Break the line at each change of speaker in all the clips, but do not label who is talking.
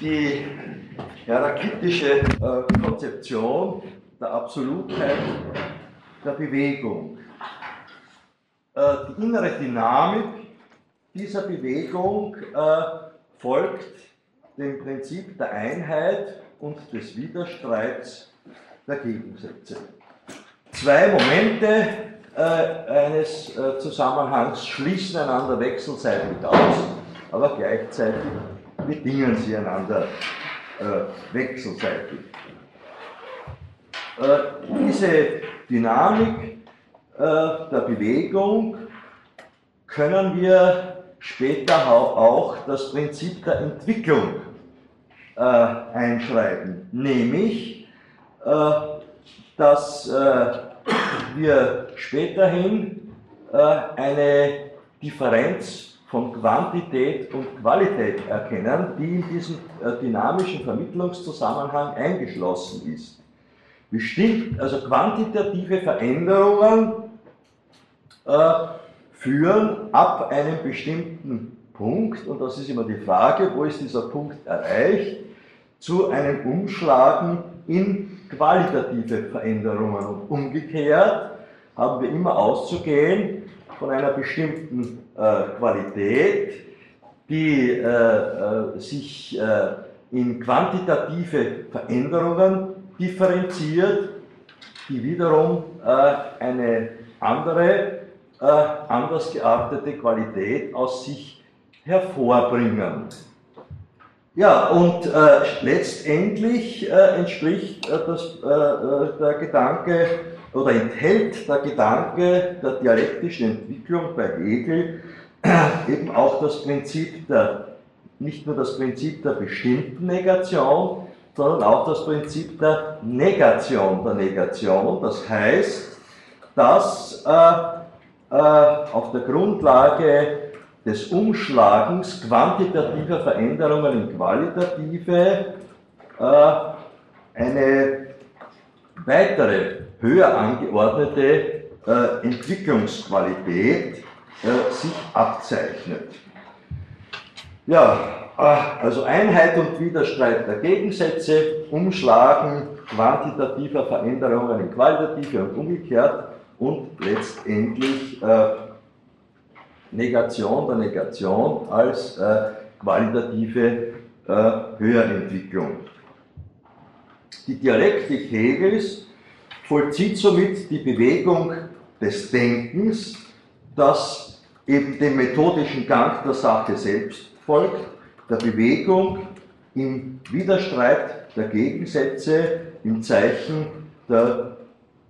die herakitische äh, Konzeption der Absolutheit der Bewegung. Äh, die innere Dynamik dieser Bewegung äh, folgt dem Prinzip der Einheit und des Widerstreits der Gegensätze. Zwei Momente eines Zusammenhangs schließen einander wechselseitig aus, aber gleichzeitig bedingen sie einander äh, wechselseitig. Äh, diese Dynamik äh, der Bewegung können wir später auch das Prinzip der Entwicklung äh, einschreiben, nämlich, äh, dass äh, wir späterhin eine Differenz von Quantität und Qualität erkennen, die in diesem äh, dynamischen Vermittlungszusammenhang eingeschlossen ist. Bestimmt, also quantitative Veränderungen äh, führen ab einem bestimmten Punkt, und das ist immer die Frage, wo ist dieser Punkt erreicht, zu einem Umschlagen in qualitative Veränderungen. Und umgekehrt haben wir immer auszugehen von einer bestimmten Qualität, die äh, äh, sich äh, in quantitative Veränderungen differenziert, die wiederum äh, eine andere, äh, anders geartete Qualität aus sich hervorbringen. Ja, und äh, letztendlich äh, entspricht äh, das, äh, äh, der Gedanke oder enthält der Gedanke der dialektischen Entwicklung bei Hegel äh, eben auch das Prinzip der, nicht nur das Prinzip der bestimmten Negation, sondern auch das Prinzip der Negation der Negation. Das heißt, dass auf der Grundlage des Umschlagens quantitativer Veränderungen in qualitative äh, eine weitere, höher angeordnete äh, Entwicklungsqualität äh, sich abzeichnet. Ja, äh, also Einheit und Widerstreit der Gegensätze, Umschlagen quantitativer Veränderungen in qualitative und umgekehrt und letztendlich äh, Negation der Negation als äh, qualitative äh, Höherentwicklung. Die Dialektik Hegels vollzieht somit die Bewegung des Denkens, das eben dem methodischen Gang der Sache selbst folgt, der Bewegung im Widerstreit der Gegensätze, im Zeichen der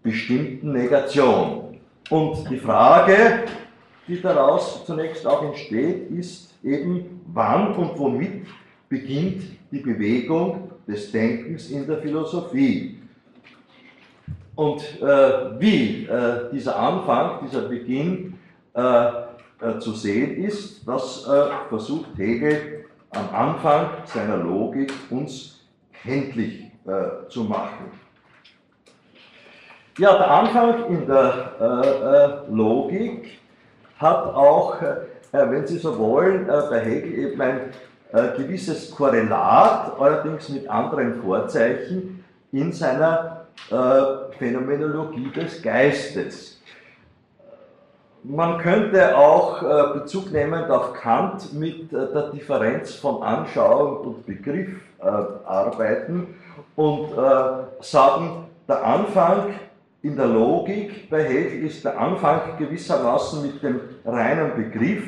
bestimmten Negation. Und die Frage, die daraus zunächst auch entsteht, ist eben, wann und womit beginnt die Bewegung des Denkens in der Philosophie. Und äh, wie äh, dieser Anfang, dieser Beginn äh, äh zu sehen ist, das äh, versucht Hegel am Anfang seiner Logik uns kenntlich äh, zu machen. Ja, der Anfang in der Logik hat auch, wenn Sie so wollen, bei Hegel eben ein gewisses Korrelat, allerdings mit anderen Vorzeichen, in seiner Phänomenologie des Geistes. Man könnte auch Bezug nehmend auf Kant mit der Differenz von Anschauung und Begriff arbeiten und sagen, der Anfang in der Logik bei Hegel ist der Anfang gewissermaßen mit dem reinen Begriff,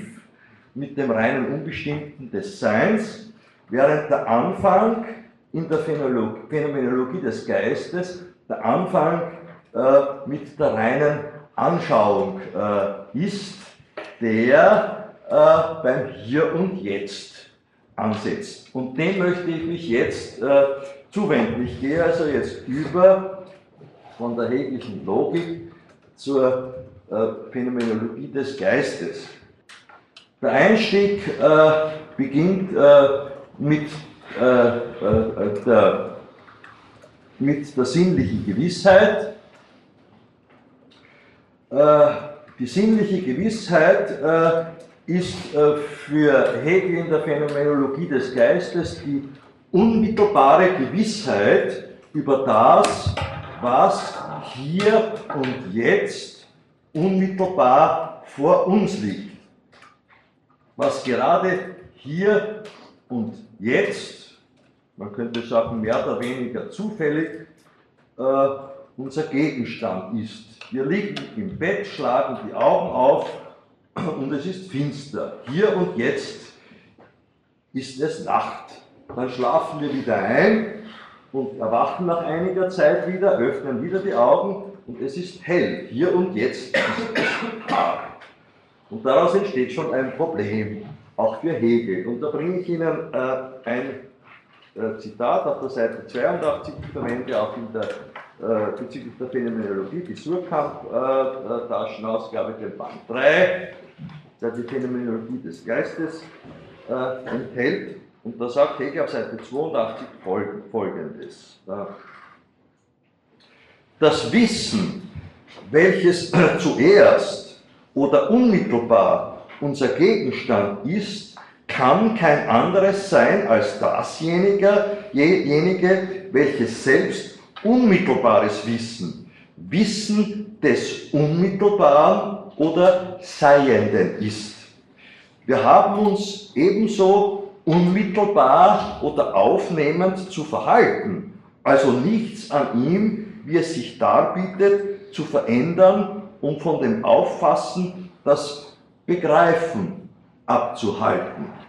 mit dem reinen Unbestimmten des Seins, während der Anfang in der Phänomenologie des Geistes der Anfang äh, mit der reinen Anschauung äh, ist, der äh, beim Hier und Jetzt ansetzt. Und dem möchte ich mich jetzt äh, zuwenden. Ich gehe also jetzt über von der hegelischen Logik zur äh, Phänomenologie des Geistes. Der Einstieg äh, beginnt mit, der, mit der sinnlichen Gewissheit. Äh, die sinnliche Gewissheit ist für Hegel in der Phänomenologie des Geistes die unmittelbare Gewissheit über das, was hier und jetzt unmittelbar vor uns liegt. Was gerade hier und jetzt, man könnte sagen mehr oder weniger zufällig, äh, unser Gegenstand ist. Wir liegen im Bett, schlagen die Augen auf und es ist finster. Hier und jetzt ist es Nacht. Dann schlafen wir wieder ein und erwachen nach einiger Zeit wieder, öffnen wieder die Augen und es ist hell. Hier und jetzt ist es Tag. Und daraus entsteht schon ein Problem, auch für Hegel. Und da bringe ich Ihnen äh, ein äh, Zitat auf der Seite 82, ich verwende auch in der, äh, bezüglich der Phänomenologie, die Surkamp-Taschenausgabe, äh, den Band 3, der die Phänomenologie des Geistes äh, enthält. Und da sagt Hegel auf Seite 82 folgendes. Das Wissen, welches zuerst oder unmittelbar unser Gegenstand ist, kann kein anderes sein als dasjenige, welches selbst unmittelbares Wissen, Wissen des Unmittelbaren oder Seienden ist. Wir haben uns ebenso unmittelbar oder aufnehmend zu verhalten, also nichts an ihm, wie es sich darbietet, zu verändern, um von dem Auffassen das Begreifen abzuhalten.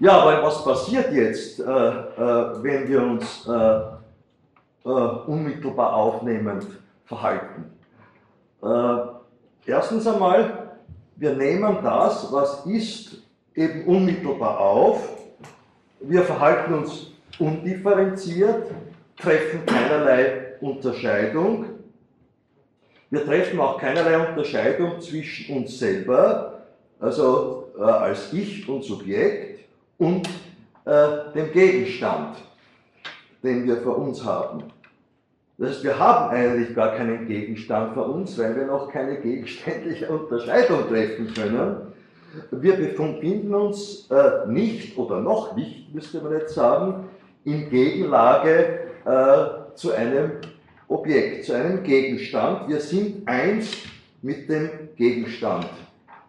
Ja, aber was passiert jetzt, äh, äh, wenn wir uns äh, äh unmittelbar aufnehmend verhalten? Äh, erstens einmal, wir nehmen das, was ist, eben unmittelbar auf. Wir verhalten uns undifferenziert, treffen keinerlei Unterscheidung. Wir treffen auch keinerlei Unterscheidung zwischen uns selber, also äh, als Ich und Subjekt, und äh, dem Gegenstand, den wir vor uns haben. Das heißt, wir haben eigentlich gar keinen Gegenstand vor uns, weil wir noch keine gegenständliche Unterscheidung treffen können. Wir befinden uns äh, nicht oder noch nicht, müsste man jetzt sagen, in Gegenlage äh, zu einem Objekt, zu einem Gegenstand. Wir sind eins mit dem Gegenstand.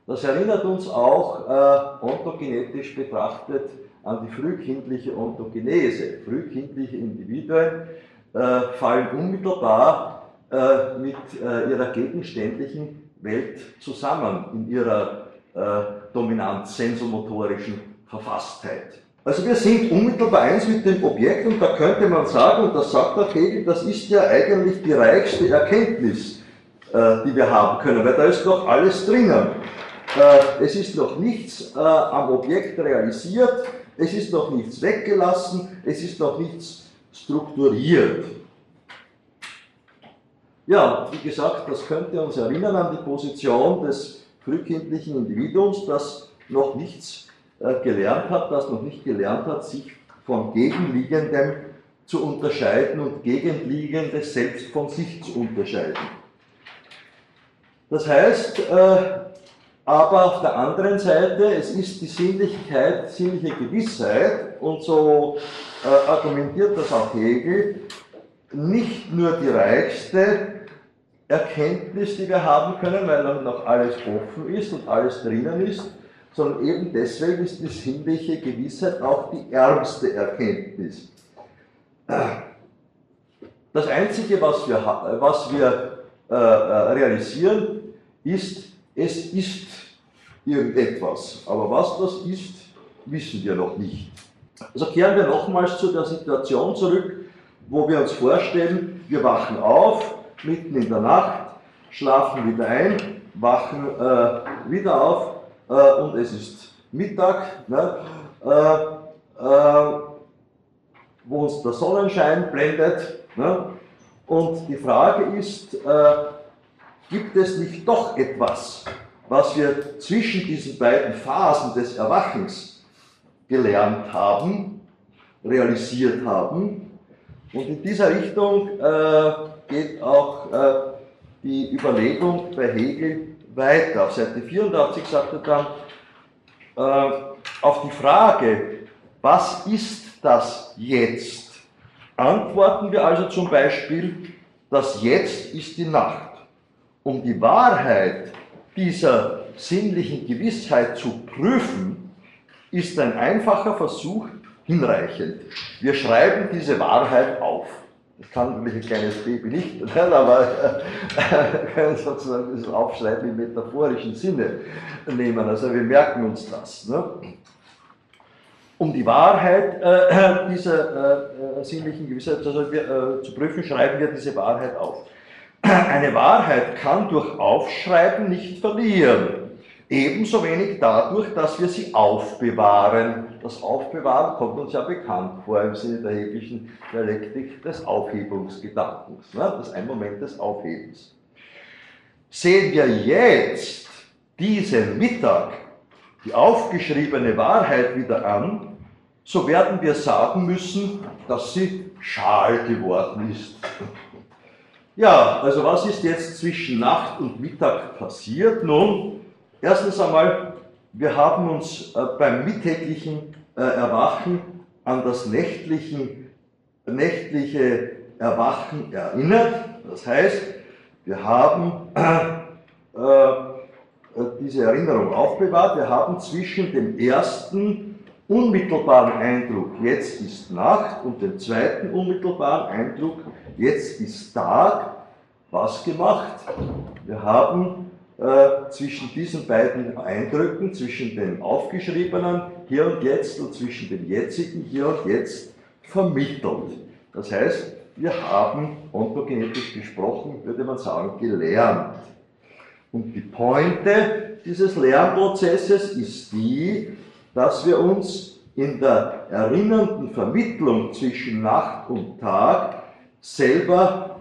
Das erinnert uns auch äh, ontogenetisch betrachtet an die frühkindliche Ontogenese. Frühkindliche Individuen äh, fallen unmittelbar äh, mit äh, ihrer gegenständlichen Welt zusammen in ihrer dominant sensomotorischen Verfasstheit. Also wir sind unmittelbar eins mit dem Objekt und da könnte man sagen, und das sagt auch Hegel, das ist ja eigentlich die reichste Erkenntnis, die wir haben können, weil da ist noch alles drinnen. Es ist noch nichts am Objekt realisiert, es ist noch nichts weggelassen, es ist noch nichts strukturiert. Ja, wie gesagt, das könnte uns erinnern an die Position des frühkindlichen Individuums, das noch nichts äh, gelernt hat, das noch nicht gelernt hat, sich von Gegenliegendem zu unterscheiden und Gegenliegendes selbst von sich zu unterscheiden. Das heißt, äh, aber auf der anderen Seite, es ist die Sinnlichkeit, sinnliche Gewissheit, und so äh, argumentiert das auch Hegel, nicht nur die reichste Erkenntnis, die wir haben können, weil noch alles offen ist und alles drinnen ist, sondern eben deswegen ist die sinnliche Gewissheit auch die ärmste Erkenntnis. Das Einzige, was wir, was wir äh, äh realisieren, ist, es ist irgendetwas. Aber was das ist, wissen wir noch nicht. Also kehren wir nochmals zu der Situation zurück, wo wir uns vorstellen, wir wachen auf, mitten in der Nacht, schlafen wieder ein, wachen äh, wieder auf äh, und es ist Mittag, ne, äh, äh wo uns der Sonnenschein blendet. Ne, und die Frage ist, äh, gibt es nicht doch etwas, was wir zwischen diesen beiden Phasen des Erwachens gelernt haben, realisiert haben. Und in dieser Richtung äh, geht auch äh, die Überlegung bei Hegel weiter. Auf Seite 84 sagt er dann, äh, auf die Frage, was ist das Jetzt? Antworten wir also zum Beispiel, das Jetzt ist die Nacht. Um die Wahrheit dieser sinnlichen Gewissheit zu prüfen, ist ein einfacher Versuch hinreichend. Wir schreiben diese Wahrheit auf. Das kann natürlich ein kleines Baby nicht, aber äh, können sozusagen das Aufschreiben im metaphorischen Sinne nehmen. Also wir merken uns das. Ne? Um die Wahrheit äh, dieser äh, sinnlichen Gewissheit also wir, äh, zu prüfen, schreiben wir diese Wahrheit auf. Eine Wahrheit kann durch Aufschreiben nicht verlieren. Ebenso wenig dadurch, dass wir sie aufbewahren. Das Aufbewahren kommt uns ja bekannt vor im Sinne der hegelischen Dialektik des Aufhebungsgedankens. Ne? Das ist ein Moment des Aufhebens. Sehen wir jetzt diesen Mittag die aufgeschriebene Wahrheit wieder an, so werden wir sagen müssen, dass sie schal geworden ist. Ja, also was ist jetzt zwischen Nacht und Mittag passiert? Nun, Erstens einmal, wir haben uns äh, beim mittäglichen äh, Erwachen an das nächtlichen, nächtliche Erwachen erinnert. Das heißt, wir haben äh, diese Erinnerung aufbewahrt. Wir haben zwischen dem ersten unmittelbaren Eindruck, jetzt ist Nacht, und dem zweiten unmittelbaren Eindruck, jetzt ist Tag, was gemacht? Wir haben äh, zwischen diesen beiden Eindrücken, zwischen dem aufgeschriebenen Hier und Jetzt und zwischen dem jetzigen Hier und Jetzt vermittelt. Das heißt, wir haben ontogenetisch gesprochen, würde man sagen, gelernt. Und die Pointe dieses Lernprozesses ist die, dass wir uns in der erinnernden Vermittlung zwischen Nacht und Tag selber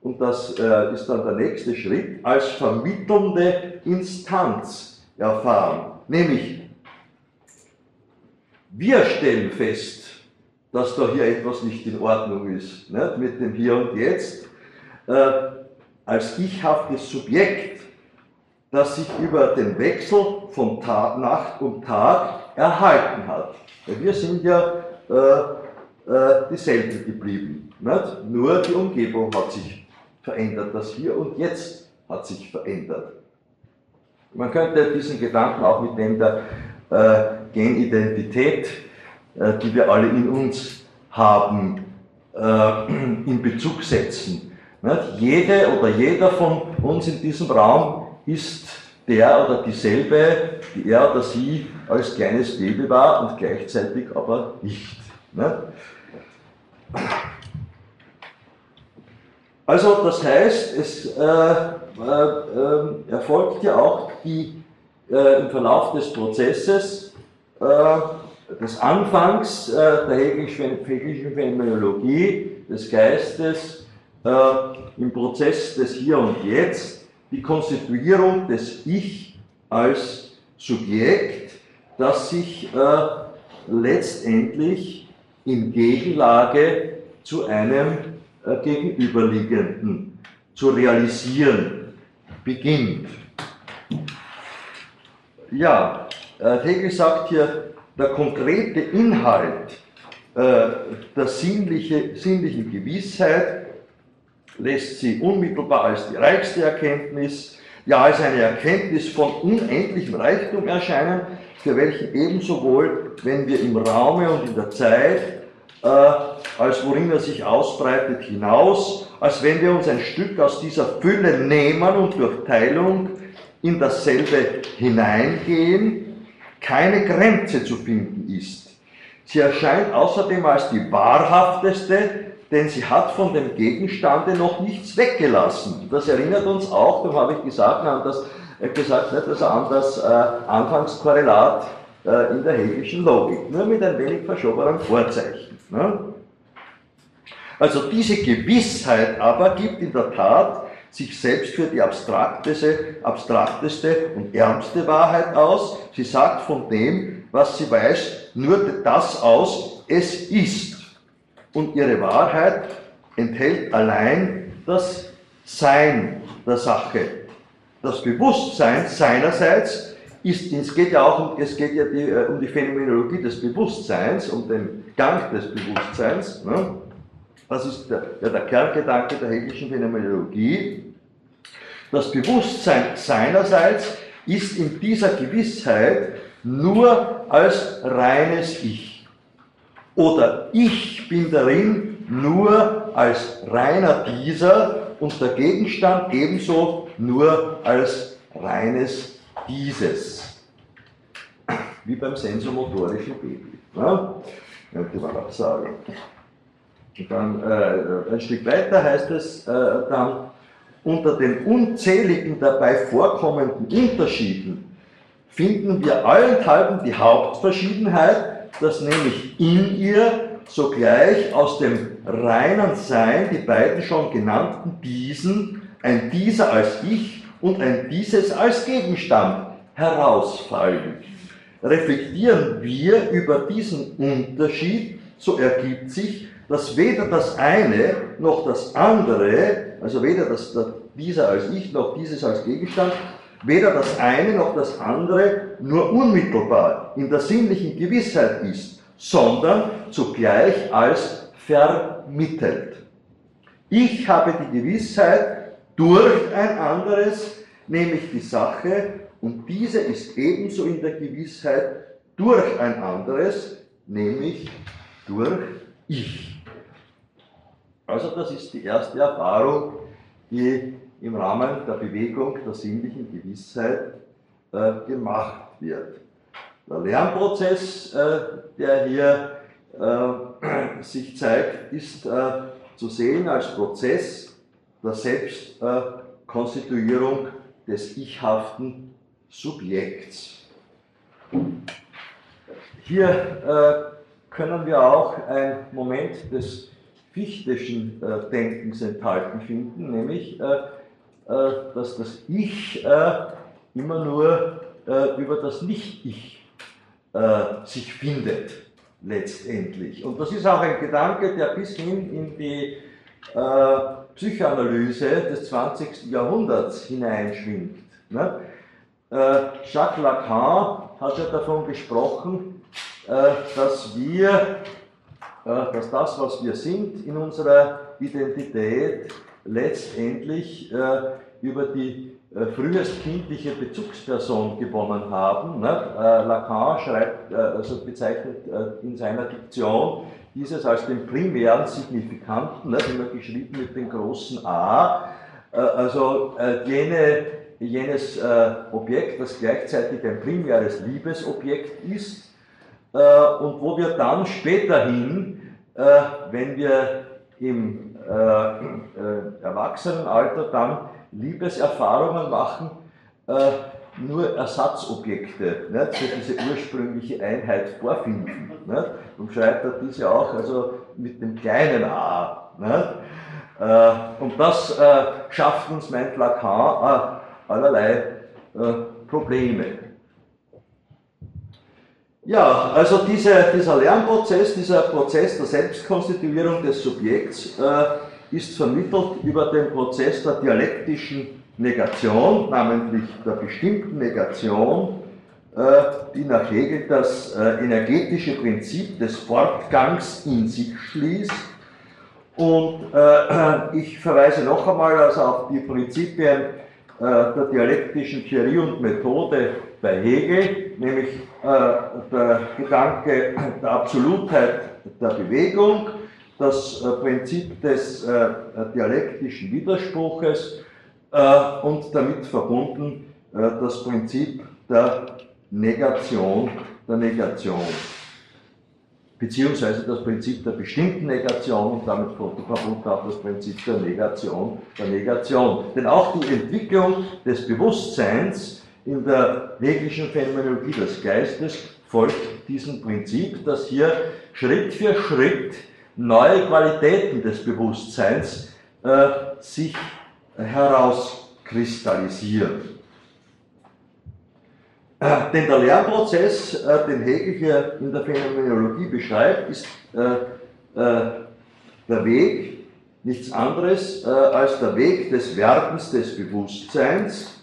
und das äh, ist dann der nächste Schritt, als vermittelnde Instanz erfahren. Nämlich, wir stellen fest, dass da hier etwas nicht in Ordnung ist, nicht? mit dem Hier und Jetzt, äh, als ichhaftes Subjekt, das sich über den Wechsel von Tag, Nacht und Tag erhalten hat. Wir sind ja äh, äh, dieselben geblieben. Nicht? Nur die Umgebung hat sich verändert. Das Hier und Jetzt hat sich verändert. Man könnte diesen Gedanken auch mit dem der äh, Genidentität, äh, die wir alle in uns haben, äh, in Bezug setzen. Nicht? Jede oder jeder von uns in diesem Raum ist der oder dieselbe, die er oder sie als kleines Baby war und gleichzeitig aber nicht. nicht? Also das heißt, es äh, äh, ähm, erfolgt ja auch die, äh, im Verlauf des Prozesses äh, des Anfangs äh, der hegelischen Phänomenologie des Geistes äh, im Prozess des Hier und Jetzt die Konstituierung des Ich als Subjekt, das sich letztendlich in Gegenlage zu einem äh, gegenüberliegenden zu realisieren beginnt. Ja, äh, Hegel sagt hier, der konkrete Inhalt äh, der sinnliche, sinnlichen Gewissheit lässt sie unmittelbar als die reichste Erkenntnis, ja als eine Erkenntnis von unendlichem Reichtum erscheinen, für welchen ebenso wohl, wenn wir im Raume und in der Zeit äh, als worin er sich ausbreitet, hinaus, als wenn wir uns ein Stück aus dieser Fülle nehmen und durch Teilung in dasselbe hineingehen, keine Grenze zu finden ist. Sie erscheint außerdem als die wahrhafteste, denn sie hat von dem Gegenstande noch nichts weggelassen. Das erinnert uns auch, darum habe ich gesagt, an das, äh, gesagt, nicht, also an das äh, Anfangskorrelat äh, in der hegelischen Logik, nur mit ein wenig verschobenem Vorzeichen. Ne? Also diese Gewissheit aber gibt in der Tat sich selbst für die abstrakteste, abstrakteste und ärmste Wahrheit aus. Sie sagt von dem, was sie weiß, nur das aus, es ist. Und ihre Wahrheit enthält allein das Sein der Sache. Das Bewusstsein seinerseits ist, es geht ja auch um, es geht ja die, äh, um die Phänomenologie des Bewusstseins, um den Gang des Bewusstseins. Ne? Das ist der, ja, der Kerngedanke der hegelischen Phänomenologie. Das Bewusstsein seinerseits ist in dieser Gewissheit nur als reines Ich. Oder ich bin darin nur als reiner dieser und der Gegenstand ebenso nur als reines Dieses. Wie beim sensomotorischen Baby. Ja? Könnte man auch sagen. Dann äh, ein Stück weiter heißt es äh, dann, unter den unzähligen dabei vorkommenden Unterschieden finden wir allenthalben die Hauptverschiedenheit, dass nämlich in ihr sogleich aus dem reinen Sein die beiden schon genannten Diesen, ein Dieser als Ich und ein Dieses als Gegenstand herausfallen. Reflektieren wir über diesen Unterschied, so ergibt sich, dass weder das eine noch das andere, also weder das, dieser als Ich noch dieses als Gegenstand, weder das eine noch das andere nur unmittelbar in der sinnlichen Gewissheit ist, sondern zugleich als vermittelt. Ich habe die Gewissheit durch ein anderes, nämlich die Sache, und diese ist ebenso in der Gewissheit durch ein anderes, nämlich durch ich. Also das ist die erste Erfahrung, die im Rahmen der Bewegung der sinnlichen Gewissheit äh, gemacht wird. Der Lernprozess, äh, der hier äh, sich zeigt, ist äh, zu sehen als Prozess der Selbstkonstituierung des ichhaften Subjekts. Hier äh, können wir auch einen Moment des fichtischen äh, Denkens enthalten finden, nämlich, äh, äh, dass das Ich äh, immer nur äh, über das Nicht-Ich äh, sich findet, letztendlich. Und das ist auch ein Gedanke, der bis hin in die Psychoanalyse des 20. Jahrhunderts hineinschwingt. Ne? Jacques Lacan hat ja davon gesprochen, dass wir äh, dass das, was wir sind in unserer Identität, letztendlich äh, über die äh, frühestkindliche Bezugsperson gewonnen haben. Lacan schreibt, also bezeichnet in seiner Diktion dieses als den primären Signifikanten, immer geschrieben mit dem großen A, also jene, jenes Objekt, das gleichzeitig ein primäres Liebesobjekt ist, äh, und wo wir dann späterhin, äh, wenn wir im äh, Erwachsenenalter dann Liebeserfahrungen machen, nur Ersatzobjekte nicht, für diese ursprüngliche Einheit vorfinden. Nicht? Und schreibt er diese auch also mit dem kleinen a. Nicht? Und das schafft uns, meint Lacan, allerlei Probleme. Ja, also diese, dieser Lernprozess, dieser Prozess der Selbstkonstituierung des Subjekts äh, ist vermittelt über den Prozess der dialektischen Negation, namentlich der bestimmten Negation, äh, die nach Hegel das äh, energetische Prinzip des Fortgangs in sich schließt. Und äh, ich verweise noch einmal also auf die Prinzipien äh, der dialektischen Theorie und Methode bei Hegel, nämlich der Gedanke der Absolutheit der Bewegung, das äh, Prinzip des äh, dialektischen Widerspruches und damit verbunden das Prinzip der Negation der Negation beziehungsweise das Prinzip der bestimmten Negation und damit verbunden auch das Prinzip der Negation der Negation. Denn auch die Entwicklung des Bewusstseins in der hegelischen Phänomenologie des Geistes folgt diesem Prinzip, dass hier Schritt für Schritt neue Qualitäten des Bewusstseins äh, sich herauskristallisieren. Äh, denn der Lernprozess, äh, den Hegel hier in der Phänomenologie beschreibt, ist äh, äh, der Weg, nichts anderes äh, als der Weg des Werdens des Bewusstseins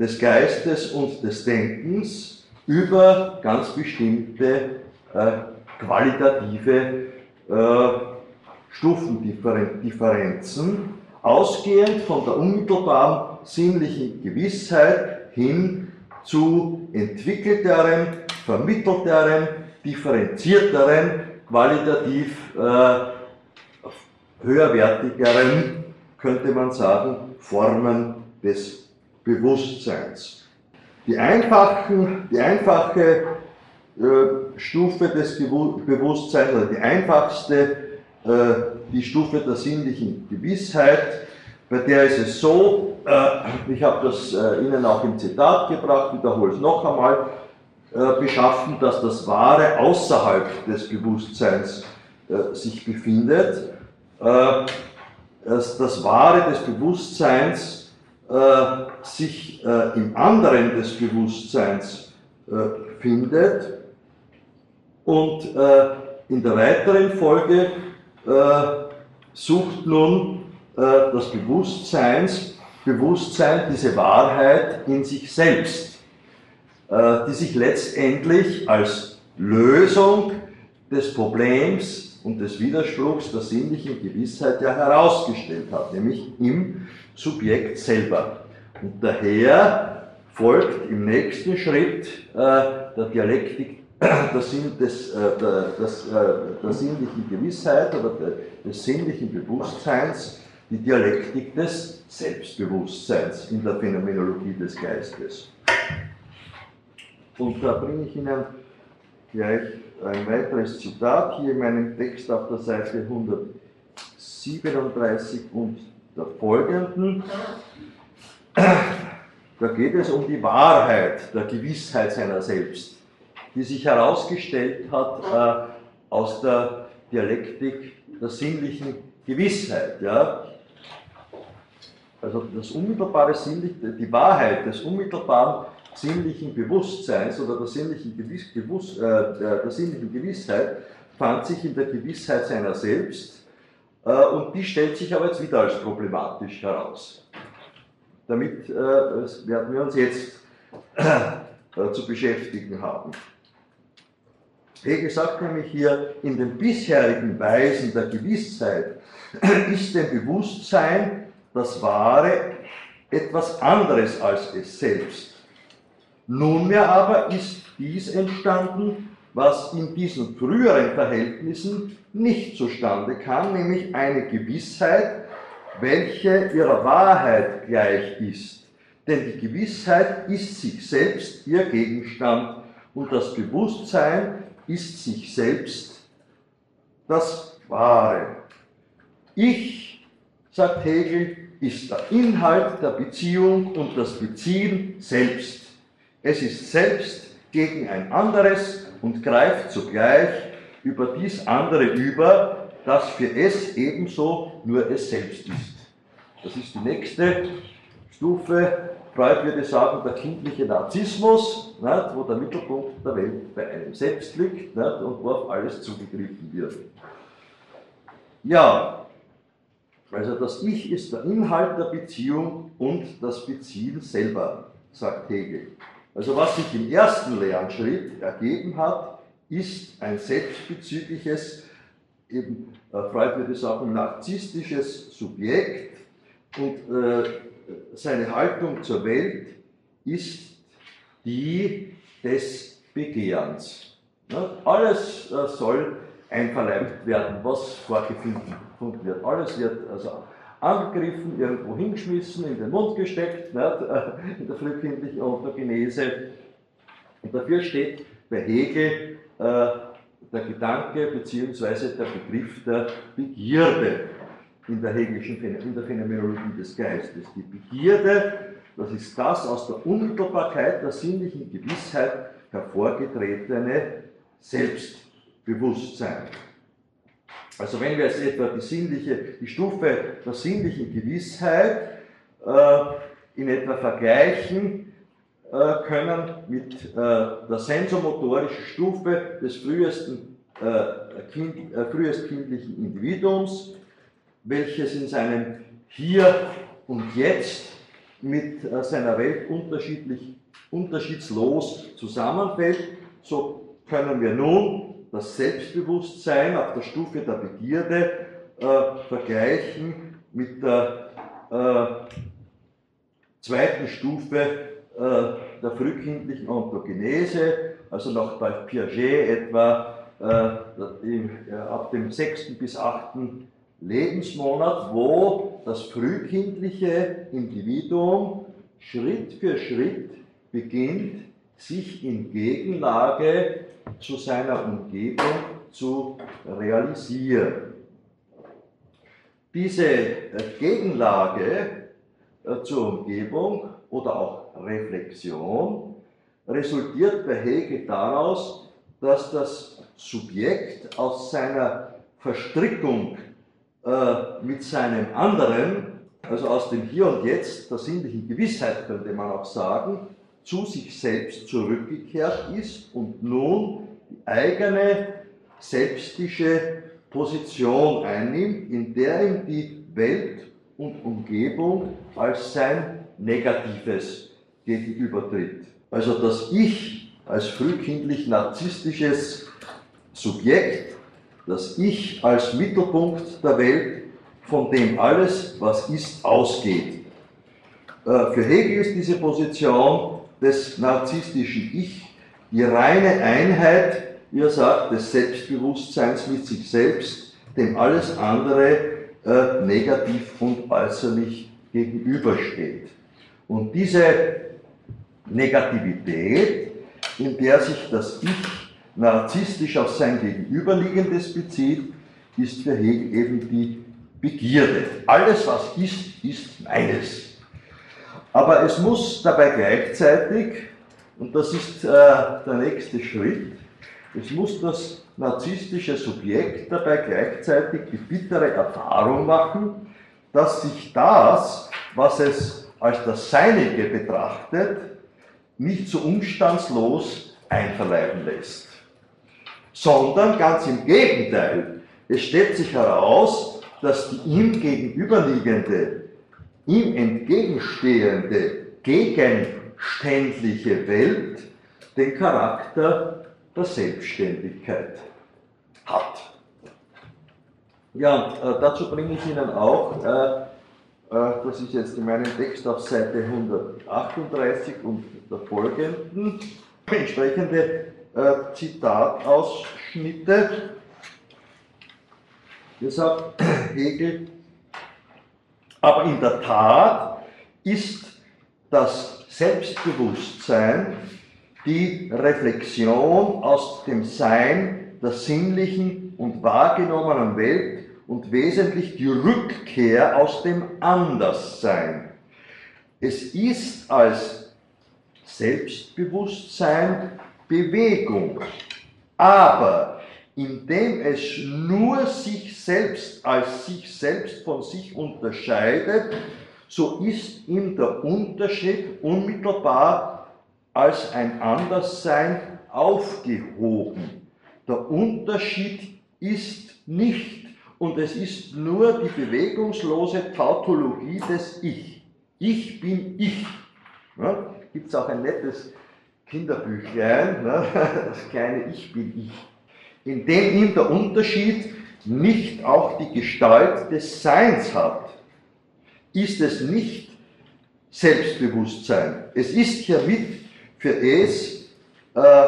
des Geistes und des Denkens über ganz bestimmte äh, qualitative äh, Stufendifferenzen, ausgehend von der unmittelbaren sinnlichen Gewissheit hin zu entwickelteren, vermittelteren, differenzierteren, qualitativ äh, höherwertigeren, könnte man sagen, Formen des Bewusstseins. Die, einfachen, die einfache äh, Stufe des Bewusstseins oder die einfachste, äh, die Stufe der sinnlichen Gewissheit, bei der ist es so, äh, ich habe das äh, Ihnen auch im Zitat gebracht, wiederhole es noch einmal, äh, beschaffen, dass das Wahre außerhalb des Bewusstseins äh, sich befindet. dass das Wahre des Bewusstseins sich im anderen des Bewusstseins findet und in der weiteren Folge sucht nun das Bewusstseins, Bewusstsein diese Wahrheit in sich selbst, die sich letztendlich als Lösung des Problems und des Widerspruchs der sinnlichen Gewissheit ja herausgestellt hat, nämlich im Subjekt selber. Und daher folgt im nächsten Schritt äh, der Dialektik der, Sinn des, äh, der, des, äh, der sinnlichen Gewissheit oder des sinnlichen Bewusstseins die Dialektik des Selbstbewusstseins in der Phänomenologie des Geistes. Und da bringe ich Ihnen gleich ein weiteres Zitat hier in meinem Text auf der Seite 137 und der folgenden. Da geht es um die Wahrheit der Gewissheit seiner selbst die sich herausgestellt hat äh, aus der Dialektik der sinnlichen Gewissheit. Ja? Also das unmittelbare sinnliche, die Wahrheit des unmittelbaren sinnlichen Bewusstseins oder der sinnlichen, Gewiss, Gewuss, äh, der sinnlichen Gewissheit fand sich in der Gewissheit seiner selbst äh, und die stellt sich aber jetzt wieder als problematisch heraus. Damit äh, werden wir uns jetzt äh, zu beschäftigen haben. Hegel sagt nämlich hier, in den bisherigen Weisen der Gewissheit ist dem Bewusstsein das Wahre etwas anderes als es selbst. Nunmehr aber ist dies entstanden, was in diesen früheren Verhältnissen nicht zustande kam, nämlich eine Gewissheit, welche ihrer Wahrheit gleich ist. Denn die Gewissheit ist sich selbst ihr Gegenstand und das Bewusstsein ist sich selbst das Wahre. Ich, sagt Hegel, ist der Inhalt der Beziehung und das Beziehen selbst. Es ist selbst gegen ein anderes und greift zugleich über dies andere über, das für es ebenso nur es selbst ist. Das ist die nächste Stufe Freud würde sagen, der kindliche Narzissmus, nicht, wo der Mittelpunkt der Welt bei einem selbst liegt nicht, und wo auf alles zugegriffen wird. Ja, also das Ich ist der Inhalt der Beziehung und das Beziehen selber, sagt Hegel. Also was sich im ersten Lernschritt ergeben hat, ist ein selbstbezügliches, eben äh, Freud würde sagen, narzisstisches Subjekt und äh, seine Haltung zur Welt ist die des Begehrens. Alles äh, soll einverleibt werden, was vorgefunden wird. Alles wird also angegriffen, irgendwo hingeschmissen, in den Mund gesteckt, nicht? in der frühkindlichen Ontogenese. Und dafür steht bei Hegel äh, der Gedanke bzw. der Begriff der Begierde in der hegelischen in der Phänomenologie des Geistes. Die Begierde, das ist das aus der Unmittelbarkeit der sinnlichen Gewissheit hervorgetretene Selbstbewusstsein. Also wenn wir jetzt etwa die, sinnliche, die Stufe der sinnlichen Gewissheit äh, in etwa vergleichen äh, können mit äh, der sensomotorischen Stufe des frühesten, äh, kind, äh, frühestkindlichen Individuums, welches in seinem Hier und Jetzt mit äh, seiner Welt unterschiedlich, unterschiedslos zusammenfällt, so können wir nun das Selbstbewusstsein auf der Stufe der Begierde äh, vergleichen mit der zweiten Stufe äh, der frühkindlichen Ontogenese, also nach Piaget etwa äh, ab dem sechsten bis achten Lebensmonat, wo das frühkindliche Individuum Schritt für Schritt beginnt, sich in Gegenlage zu seiner Umgebung zu realisieren. Diese äh, Gegenlage äh, zur Umgebung oder auch Reflexion resultiert bei Hegel daraus, dass das Subjekt aus seiner Verstrickung äh, mit seinem anderen, also aus dem Hier und Jetzt, der sinnlichen Gewissheit könnte man auch sagen, zu sich selbst zurückgekehrt ist und nun die eigene selbstische Position einnimmt, in der ihm die Welt und Umgebung als sein Negatives gegenübertritt. Also das Ich als frühkindlich narzisstisches Subjekt, das Ich als Mittelpunkt der Welt, von dem alles, was ist, ausgeht. Äh, für Hegel ist diese Position des narzisstischen Ich die reine Einheit, wie er sagt, des Selbstbewusstseins mit sich selbst, dem alles andere äh, negativ und äußerlich gegenübersteht. Und diese Negativität, in der sich das Ich narzisstisch auf sein Gegenüberliegendes bezieht, ist für Hegel eben die Begierde. Alles, was ist, ist meines. Aber es muss dabei gleichzeitig, und das ist äh, der nächste Schritt, es muss das narzisstische Subjekt dabei gleichzeitig die bittere Erfahrung machen, dass sich das, was es als das Seinige betrachtet, nicht so umstandslos einverleiben lässt. Sondern ganz im Gegenteil, es stellt sich heraus, dass die ihm gegenüberliegende, ihm entgegenstehende, gegenständliche Welt den Charakter der Selbstständigkeit hat. Ja, äh, dazu bringe ich Ihnen auch, äh, das ist jetzt in meinem Text auf Seite 138 und der folgenden, entsprechende äh, Zitatausschnitte. Hier sagt Hegel, aber in der Tat ist das Selbstbewusstsein die Reflexion aus dem Sein der sinnlichen und wahrgenommenen Welt und wesentlich die Rückkehr aus dem Anderssein. Es ist als Selbstbewusstsein Bewegung, aber indem es nur sich selbst als sich selbst von sich unterscheidet, so ist ihm der Unterschied unmittelbar als ein Anderssein aufgehoben. Der Unterschied ist nicht und es ist nur die bewegungslose Tautologie des Ich. Ich bin ich. Ja, Gibt es auch ein nettes Kinderbüchlein, ne? das kleine Ich bin ich, in dem ihm der Unterschied nicht auch die Gestalt des Seins hat. Ist es nicht Selbstbewusstsein. Es ist hiermit für es äh,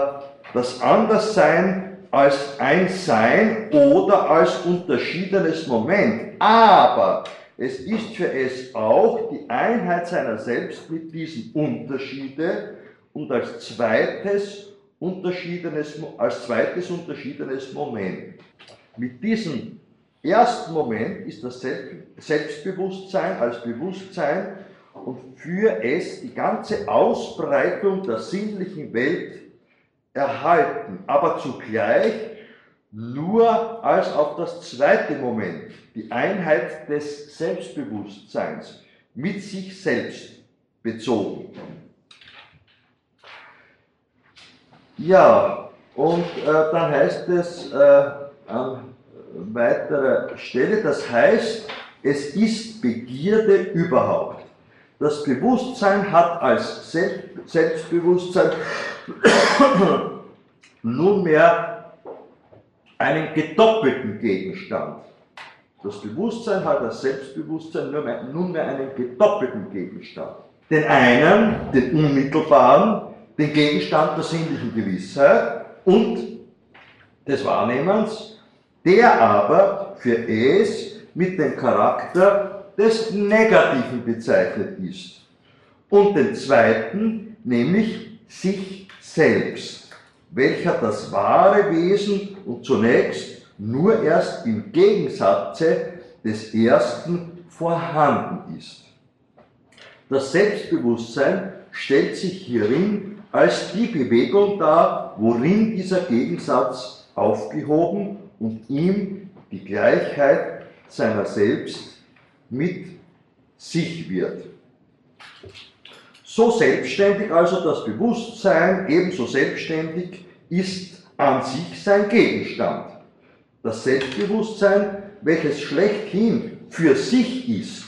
das Anderssein als ein Sein oder als unterschiedenes Moment. Aber es ist für es auch die Einheit seiner selbst mit diesem Unterschiede und als zweites unterschiedenes, als zweites unterschiedenes Moment. Mit diesem ersten Moment ist das Selbstbewusstsein als Bewusstsein und für es die ganze Ausbreitung der sinnlichen Welt erhalten, aber zugleich nur als auf das zweite Moment, die Einheit des Selbstbewusstseins mit sich selbst bezogen. Ja, und äh, dann heißt es äh, an weiterer Stelle, das heißt, es ist Begierde überhaupt das Bewusstsein hat als Selbstbewusstsein nunmehr einen gedoppelten Gegenstand. Das Bewusstsein hat als Selbstbewusstsein nunmehr einen gedoppelten Gegenstand. Den einen, den unmittelbaren, den Gegenstand der sinnlichen Gewissheit und des Wahrnehmens, der aber für es mit dem Charakter des Negativen bezeichnet ist. Und den zweiten, nämlich sich selbst, welcher das wahre Wesen und zunächst nur erst im Gegensatze des ersten vorhanden ist. Das Selbstbewusstsein stellt sich hierin als die Bewegung dar, worin dieser Gegensatz aufgehoben und ihm die Gleichheit seiner selbst mit sich wird. So selbstständig also das Bewusstsein, ebenso selbstständig ist an sich sein Gegenstand. Das Selbstbewusstsein, welches schlechthin für sich ist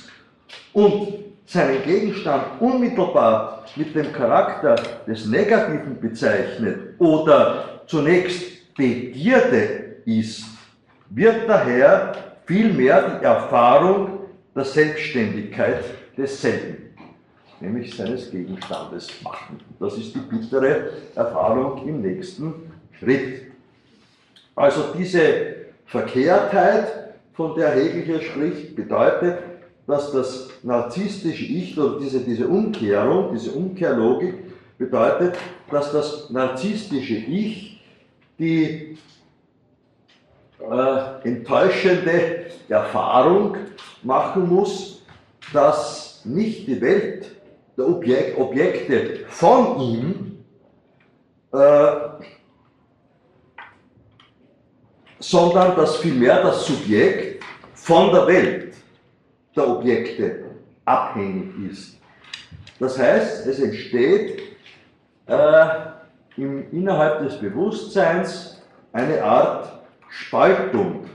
und seinen Gegenstand unmittelbar mit dem Charakter des Negativen bezeichnet oder zunächst Begierde ist, wird daher vielmehr die Erfahrung der Selbstständigkeit desselben, nämlich seines Gegenstandes machen. Das ist die bittere Erfahrung im nächsten Schritt. Also diese Verkehrtheit, von der Hegel hier spricht, bedeutet, dass das narzisstische Ich oder diese, diese Umkehrung, diese Umkehrlogik bedeutet, dass das narzisstische Ich die äh, enttäuschende Erfahrung machen muss, dass nicht die Welt der Objek Objekte von ihm, äh, sondern dass vielmehr das Subjekt von der Welt der Objekte abhängig ist. Das heißt, es entsteht äh, im, innerhalb des Bewusstseins eine Art Spaltung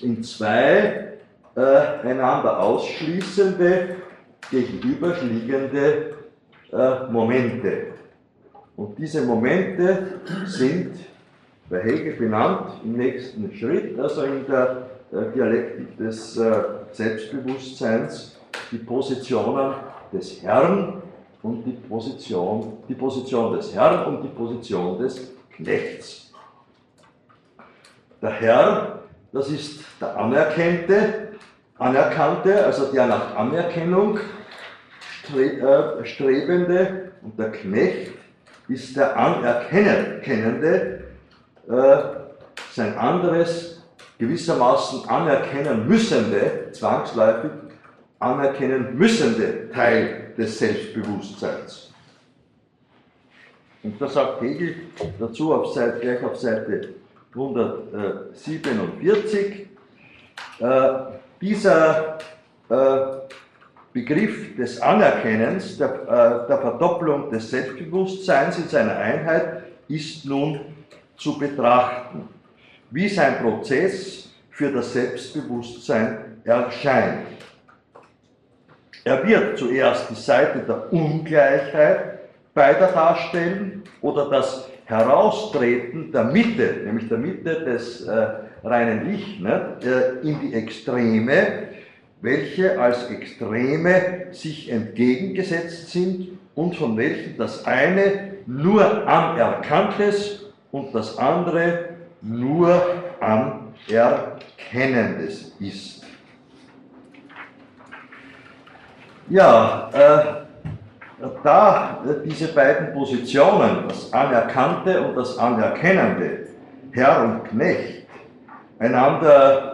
in zwei äh, einander ausschließende, gegenüberliegende äh, Momente. Und diese Momente sind bei Hegel benannt im nächsten Schritt, also in der äh, Dialektik des äh, Selbstbewusstseins, die Positionen des Herrn und die Position, die Position des Herrn und die Position des Knechts. Der Herr, das ist der Anerkannte, Anerkannte, also der nach Anerkennung äh, Strebende, und der Knecht ist der Anerkennende, äh, sein anderes, gewissermaßen anerkennen müssende, zwangsläufig anerkennen müssende Teil des Selbstbewusstseins. Und da sagt Hegel dazu auf Seite, gleich auf Seite 147, äh, dieser äh, Begriff des Anerkennens, der, äh, der Verdopplung des Selbstbewusstseins in seiner Einheit ist nun zu betrachten, wie sein Prozess für das Selbstbewusstsein erscheint. Er wird zuerst die Seite der Ungleichheit beider darstellen oder das Heraustreten der Mitte, nämlich der Mitte des äh, reinen Ich, ne, äh, in die Extreme, welche als Extreme sich entgegengesetzt sind und von welchen das eine nur anerkanntes und das andere nur anerkennendes ist. Ja, äh, da diese beiden Positionen, das Anerkannte und das Anerkennende, Herr und Knecht, einander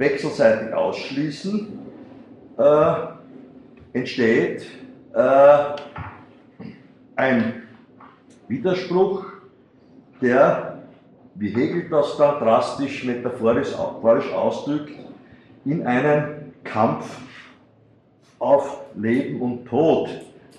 wechselseitig ausschließen, äh, entsteht äh, ein Widerspruch, der, wie Hegel das da drastisch metaphorisch ausdrückt, in einen Kampf auf Leben und Tod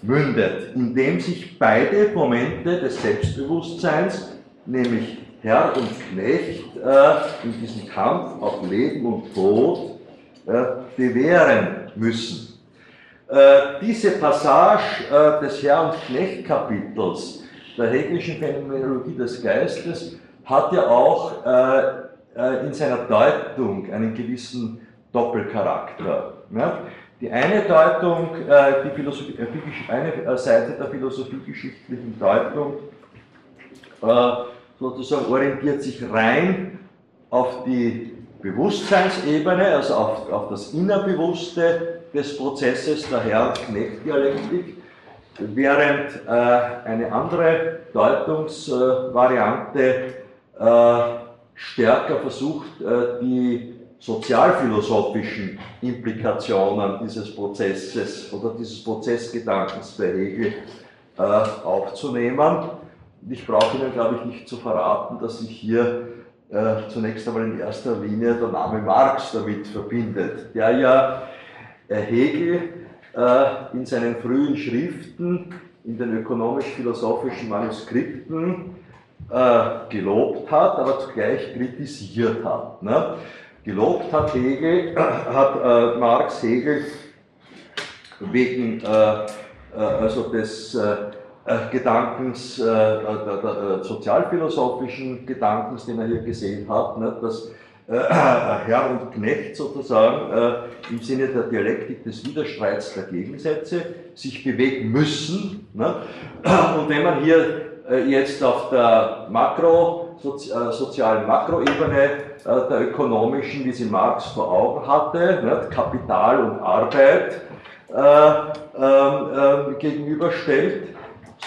mündet, indem sich beide Momente des Selbstbewusstseins, nämlich Herr und Knecht, äh, in diesem Kampf auf Leben und Tod äh, bewähren müssen. Äh, diese Passage des Herr- und Knecht-Kapitels der hegelischen Phänomenologie des Geistes hat ja auch in seiner Deutung einen gewissen Doppelcharakter. Die eine Deutung, die eine Seite der philosophiegeschichtlichen Deutung, sozusagen orientiert sich rein auf die Bewusstseinsebene, also auf, auf das Innerbewusste des Prozesses der Herr-Knecht-Dialektik, während äh, eine andere Deutungsvariante äh, stärker versucht, äh, die sozialphilosophischen Implikationen dieses Prozesses oder dieses Prozessgedankens bei Hegel äh, aufzunehmen. Ich brauche Ihnen, glaube ich, nicht zu verraten, dass sich hier äh, zunächst einmal in erster Linie der Name Marx damit verbindet, der ja äh, Hegel äh, in seinen frühen Schriften, in den ökonomisch-philosophischen Manuskripten äh, gelobt hat, aber zugleich kritisiert hat. Ne? Gelobt hat Hegel, hat äh, Marx Hegel wegen also des äh, Gedankens, äh, der, der, äh, sozialphilosophischen Gedankens, den er hier gesehen hat, ne, dass äh, Herr und Knecht sozusagen äh, im Sinne der Dialektik des Widerstreits der Gegensätze sich bewegen müssen. Ne? Und wenn man hier jetzt auf der Makro, sozi sozialen Makroebene der ökonomischen, wie sie Marx vor Augen hatte, ne, Kapital und Arbeit ähm, gegenüberstellt,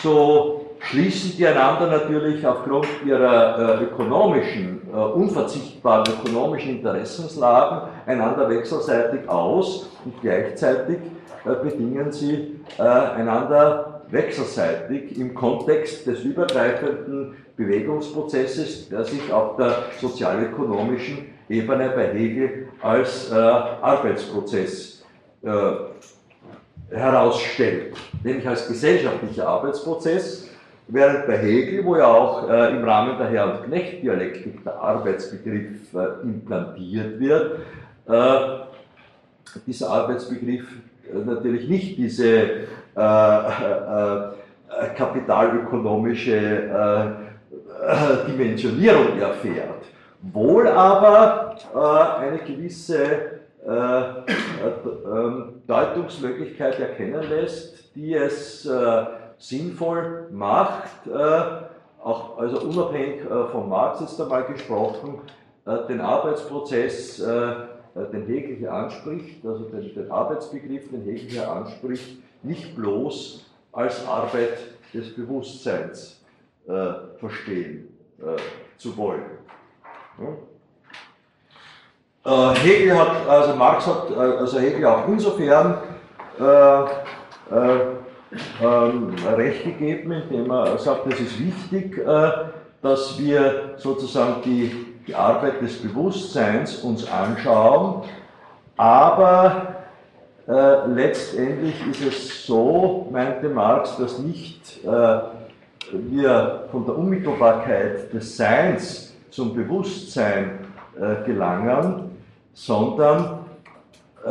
so schließen die einander natürlich aufgrund ihrer äh, ökonomischen, äh, unverzichtbaren ökonomischen Interessenslagen einander wechselseitig aus und gleichzeitig äh, bedingen sie äh, einander wechselseitig im Kontext des übergreifenden Bewegungsprozesses, der sich auf der sozialökonomischen Ebene bei Hegel als äh, Arbeitsprozess äh, herausstellt, nämlich als gesellschaftlicher Arbeitsprozess, während bei Hegel, wo ja auch äh, im Rahmen der Herr- und Knecht-Dialektik der Arbeitsbegriff äh, implantiert wird, äh, dieser Arbeitsbegriff äh, natürlich nicht diese äh, äh, kapitalökonomische Dimensionierung erfährt, wohl aber eine gewisse Deutungsmöglichkeit erkennen lässt, die es äh, sinnvoll macht, äh, auch also unabhängig von Marx ist einmal gesprochen, den Arbeitsprozess, den Hegel anspricht, also den, Arbeitsbegriff, den Hegel hier anspricht, nicht bloß als Arbeit des Bewusstseins verstehen zu wollen. Äh, Hegel hat, also Marx hat, äh, also Hegel auch insofern äh, äh, ähm, Recht gegeben, indem er sagt, es ist wichtig, äh, dass wir sozusagen die, die Arbeit des Bewusstseins uns anschauen, aber äh, letztendlich ist es so, meinte Marx, dass nicht wir von der Unmittelbarkeit des Seins zum Bewusstsein gelangen, sondern äh,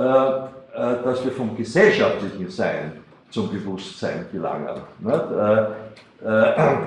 äh, dass wir vom gesellschaftlichen Sein zum Bewusstsein gelangen. Äh, äh,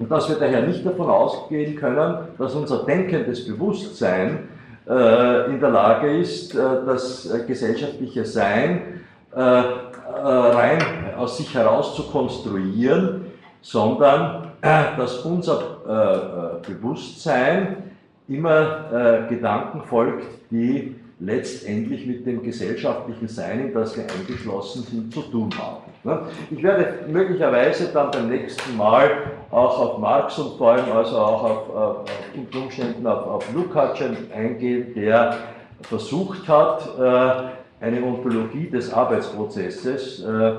und dass wir daher nicht davon ausgehen können, dass unser denkendes Bewusstsein äh, in der Lage ist, äh, das gesellschaftliche Sein rein aus sich heraus zu konstruieren, sondern dass unser Bewusstsein immer Gedanken folgt, die letztendlich mit dem gesellschaftlichen Sein, in das wir eingeschlossen sind, zu tun haben. Ne? Ich werde möglicherweise dann beim nächsten Mal auch auf Marx und vor allem also auch auf, auf, unter Umständen auf, auf Lukács eingehen, der versucht hat, äh, eine Ontologie des Arbeitsprozesses äh,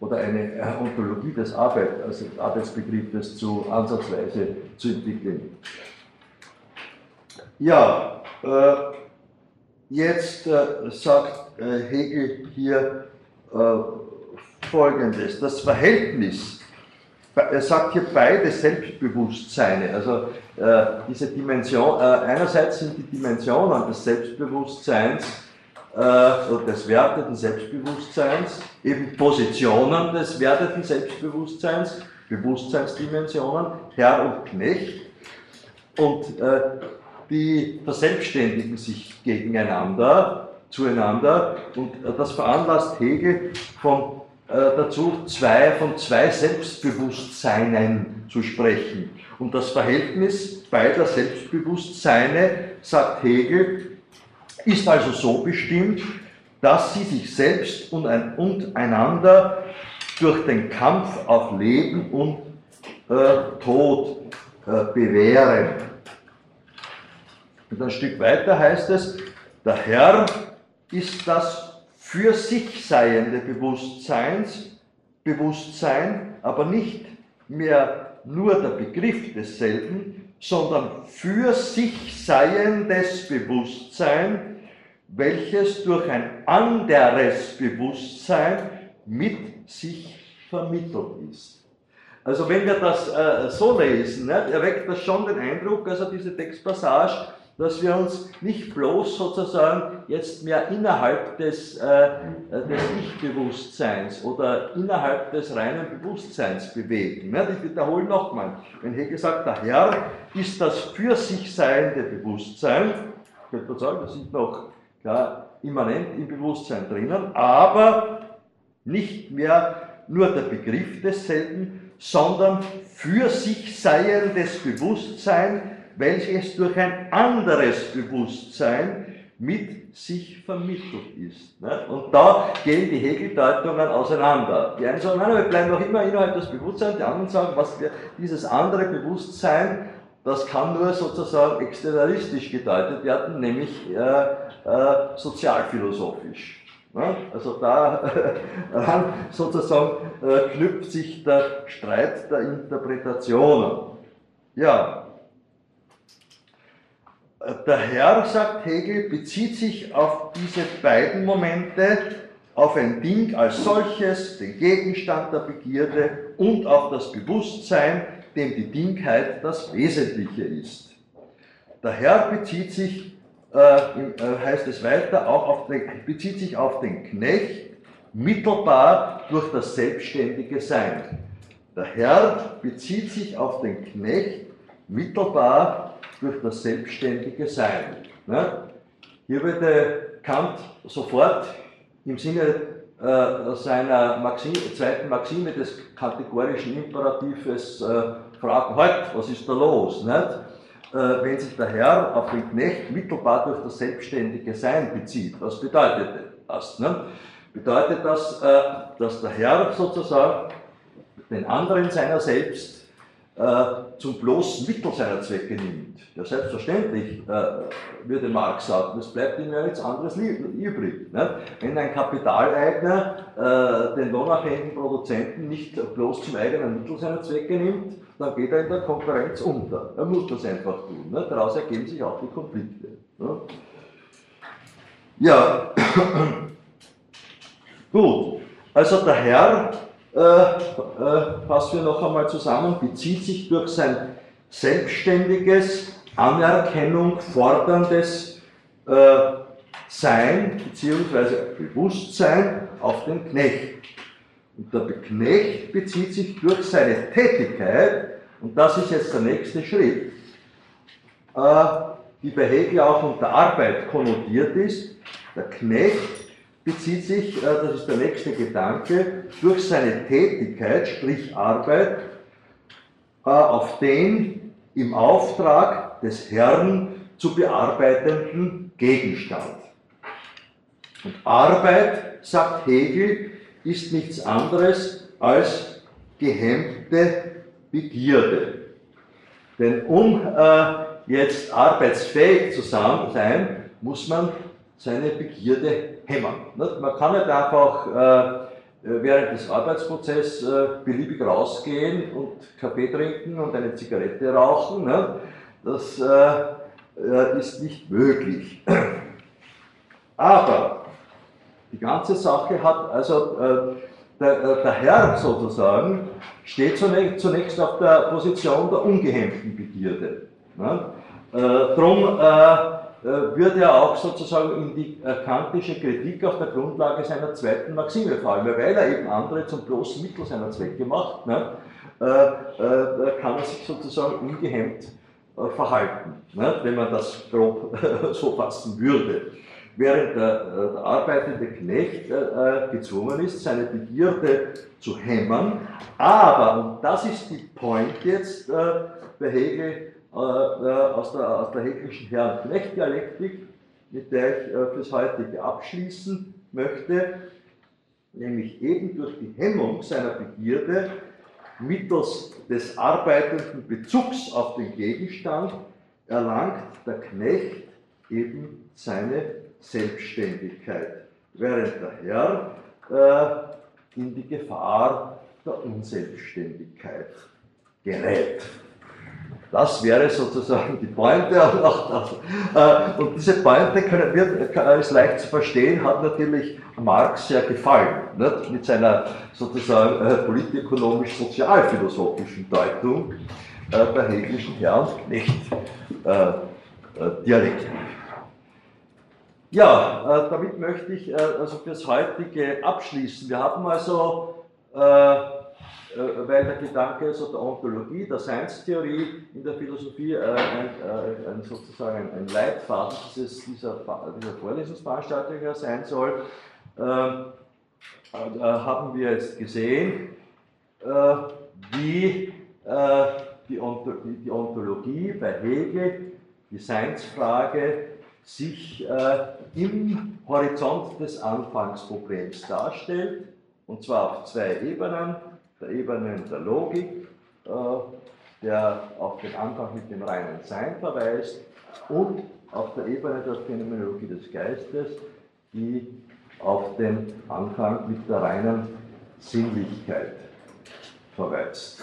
oder eine äh, Ontologie des Arbeit, also Arbeitsbegriffes zu ansatzweise zu entwickeln. Ja, äh, Jetzt äh, sagt äh, Hegel hier Folgendes, das Verhältnis, er sagt hier beide Selbstbewusstseine, also diese Dimension, einerseits sind die Dimensionen des Selbstbewusstseins des werteten Selbstbewusstseins, eben Positionen des werteten Selbstbewusstseins, Bewusstseinsdimensionen, Herr und Knecht. Und äh, die verselbstständigen sich gegeneinander, zueinander. Und äh, das veranlasst Hegel von, äh, dazu, zwei, von zwei Selbstbewusstseinen zu sprechen. Und das Verhältnis beider Selbstbewusstseine, sagt Hegel, ist also so bestimmt, dass sie sich selbst und, einander durch den Kampf auf Leben und äh, Tod äh, bewähren. Und ein Stück weiter heißt es, der Herr ist das für sich seiende Bewusstseins, Bewusstsein, aber nicht mehr nur der Begriff desselben, sondern für sich seiendes Bewusstsein, welches durch ein anderes Bewusstsein mit sich vermittelt ist. Also wenn wir das äh, so lesen, ne, erweckt das schon den Eindruck, also diese Textpassage, dass wir uns nicht bloß sozusagen jetzt mehr innerhalb des, äh, des Ich-Bewusstseins oder innerhalb des reinen Bewusstseins bewegen. Ne? Ich wiederhole nochmal, wenn Hegel sagt, der Herr ist das für sich seiende Bewusstsein, könnte man sagen, das sind noch ja, immanent im Bewusstsein drinnen, aber nicht mehr nur der Begriff desselben, sondern für sich seiendes Bewusstsein, welches durch ein anderes Bewusstsein mit sich vermittelt ist. Und da gehen die Hegeldeutungen auseinander. Die einen sagen, nein, wir bleiben noch immer innerhalb des Bewusstseins, die anderen sagen, was wir, dieses andere Bewusstsein das kann nur sozusagen externalistisch gedeutet werden, nämlich äh, äh, sozialphilosophisch. Also daran sozusagen äh, knüpft sich der Streit der Interpretationen. Ja, der Herr, sagt Hegel, bezieht sich auf diese beiden Momente, auf ein Ding als solches, den Gegenstand der Begierde und auf das Bewusstsein, dem die Dingheit das Wesentliche ist. Der Herr bezieht sich, äh, äh, heißt es weiter, auch auf den, bezieht sich auf den Knecht mittelbar durch das selbstständige Sein. Der Herr bezieht sich auf den Knecht mittelbar durch das selbstständige Sein. Ne? Hier würde Kant sofort im Sinne äh, seiner Maxime, zweiten Maxime des kategorischen Imperatives äh, fragen, halt, was ist da los? Nicht? Äh, wenn sich der Herr auf den Knecht mittelbar durch das selbstständige Sein bezieht, was bedeutet das? Nicht? Bedeutet das, äh, dass der Herr sozusagen den anderen seiner selbst äh, zum bloßen Mittel seiner Zwecke nimmt. Ja, selbstverständlich, äh, würde Marx sagen, es bleibt ihm ja nichts anderes übrig. Ne? Wenn ein Kapitaleigner äh, den lohnabhängigen Produzenten nicht bloß zum eigenen Mittel seiner Zwecke nimmt, dann geht er in der Konkurrenz unter. Er muss das einfach tun. Ne? Daraus ergeben sich auch die Konflikte. Ne? Ja, gut. Also der Herr äh, äh, fassen wir noch einmal zusammen, bezieht sich durch sein selbstständiges, Anerkennung forderndes äh, Sein bzw. Bewusstsein auf den Knecht. Und der Knecht bezieht sich durch seine Tätigkeit, und das ist jetzt der nächste Schritt, äh, die bei Hegel auch unter Arbeit konnotiert ist. Der Knecht bezieht sich, äh, das ist der nächste Gedanke, durch seine Tätigkeit, sprich Arbeit, äh, auf den im Auftrag des Herrn zu bearbeitenden Gegenstand. Und Arbeit, sagt Hegel, ist nichts anderes als gehemmte Begierde. Denn um äh, jetzt arbeitsfähig zu sein, muss man seine Begierde hämmern. Man kann nicht einfach äh, während des Arbeitsprozesses äh, beliebig rausgehen und Kaffee trinken und eine Zigarette rauchen. Das äh, ist nicht möglich. Aber die ganze Sache hat, also der, Herr sozusagen, steht zunächst auf der Position der ungehemmten Begierde. Drum würde er auch sozusagen in die äh, kantische Kritik auf der Grundlage seiner zweiten Maxime fallen, weil er eben andere zum bloßen Mittel seiner Zwecke macht, ne, äh, äh, kann er sich sozusagen ungehemmt äh, verhalten, ne, wenn man das grob so fassen würde. Während der, äh, der arbeitende Knecht äh, gezwungen ist, seine Begierde zu hämmern, aber, und das ist die Point jetzt bei Hegel, äh, äh, aus der, aus der Hegelischen Herr-Knecht-Dialektik, mit der ich äh, fürs heutige abschließen möchte, nämlich eben durch die Hemmung seiner Begierde mittels des arbeitenden Bezugs auf den Gegenstand erlangt der Knecht eben seine Selbstständigkeit, während der Herr äh, in die Gefahr der Unselbstständigkeit gerät. Das wäre sozusagen die Pointe. Äh, und diese Pointe können, wird, ist leicht zu verstehen, hat natürlich Marx sehr gefallen, nicht? mit seiner sozusagen äh, politikökonomisch-sozialphilosophischen Deutung äh, der hegelischen Herr- und Knecht-Dialektik. Ja, damit möchte ich also fürs heutige abschließen. Wir haben also äh, weil der Gedanke also der Ontologie, der Science-Theorie in der Philosophie äh, ein, äh, ein, sozusagen ein Leitfaden dieses, dieser, dieser Vorlesungsveranstaltung sein soll, ähm, haben wir jetzt gesehen, wie die, die Ontologie bei Hegel, die Seinsfrage, sich im Horizont des Anfangsproblems darstellt, und zwar auf zwei Ebenen der Ebene der Logik, äh, der auf den Anfang mit dem reinen Sein verweist, und auf der Ebene der Phänomenologie des Geistes, die auf den Anfang mit der reinen Sinnlichkeit verweist.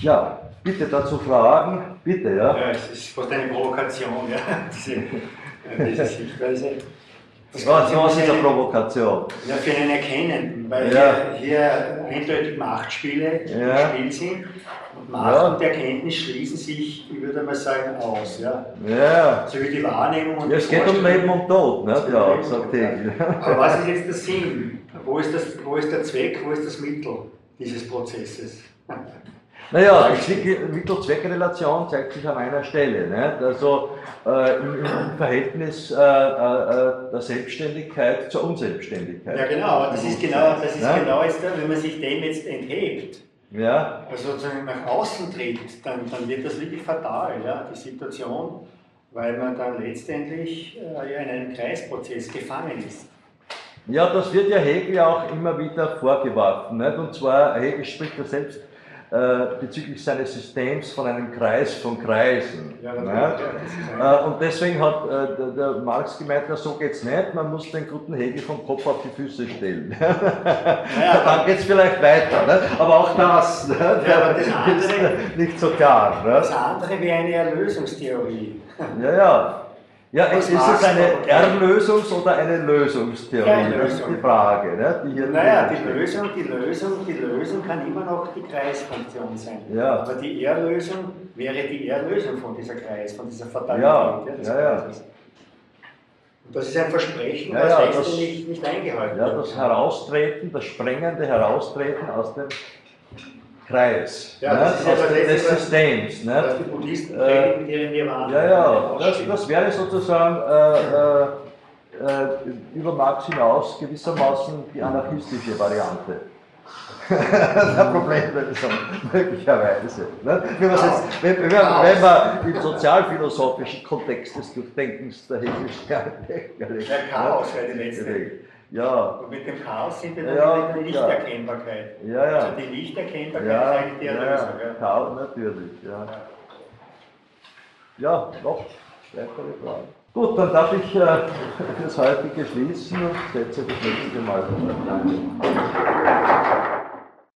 Ja, bitte dazu Fragen, bitte, ja.
Ja, es ist fast eine Provokation, ja, diese, diese Sichtweise.
Das was, was ist eine Provokation?
Ja, für einen Erkennen, weil ja. hier, hier eindeutig Machtspiele ja. im Spiel sind. Und Macht ja. und Erkenntnis schließen sich, ich würde mal sagen, aus. Ja.
ja.
So wie die Wahrnehmung und
ja, Es geht um Leben und Tod, ne? ja, sagt
Aber was ist jetzt der Sinn? Wo ist, das, wo ist der Zweck, wo ist das Mittel dieses Prozesses?
Naja, die Mittel-Zweck-Relation zeigt sich an einer Stelle. Nicht? Also äh, im, im, Verhältnis äh, äh, der Selbstständigkeit zur Unselbstständigkeit.
Ja, genau, das ist genau, das ist ja? genau jetzt, wenn man sich dem jetzt enthebt.
Ja.
Also sozusagen nach außen tritt, dann, dann wird das wirklich fatal, ja, die Situation, weil man dann letztendlich äh, in einem Kreisprozess gefangen ist.
Ja, das wird ja Hegel auch immer wieder vorgeworfen. Nicht? Und zwar, Hegel spricht ja selbst äh, bezüglich seines Systems von einem Kreis von Kreisen. Ja, ja. Ja, äh, und deswegen hat äh, der, der, Marx gemeint, na so geht's nicht, man muss den guten Hegel vom Kopf auf die Füße stellen. Dann geht es vielleicht weiter. Ne? Aber auch das, ne? das andere, ist nicht so klar.
Ne? Das andere wäre eine Erlösungstheorie.
Ja, ja. Ja, ist es eine Erlösungs- oder eine Lösungstheorie? Ja, eine
Lösung.
Das ist die Frage. Ne,
die hier naja, die Lösung, die, Lösung, die Lösung kann immer noch die Kreisfunktion sein.
Ja.
Aber die Erlösung wäre die Erlösung von dieser Kreis, von dieser Fatalität
ja, ja, ja.
Und das ist ein Versprechen, ja, ja, das nicht, nicht eingehalten
wird. Ja, das Heraustreten, das sprengende Heraustreten aus dem Kreis
ja, ne? aus
ja des Systems. Ne?
Die Buddhisten äh, ihre Nirvana.
Ja, ja, das, das wäre sozusagen äh, äh, äh, über Marx hinaus gewissermaßen die anarchistische Variante. der Problemlösung, möglicherweise. Ne? Wenn, jetzt, wenn, wenn, wenn, man im sozialphilosophischen Kontext des Durchdenkens der Hegelischen
Der Chaos wäre die letzte.
Ja.
Und mit dem Chaos sind wir dann ja, in der Lichterkennbarkeit.
Ja, ja.
Also die Lichterkennbarkeit ja, ist eigentlich die Erlösung.
Ja, ja. Chaos natürlich, ja. Ja, noch weitere Fragen. Gut, dann darf ich äh, das heutige schließen und setze das nächste Mal. Danke.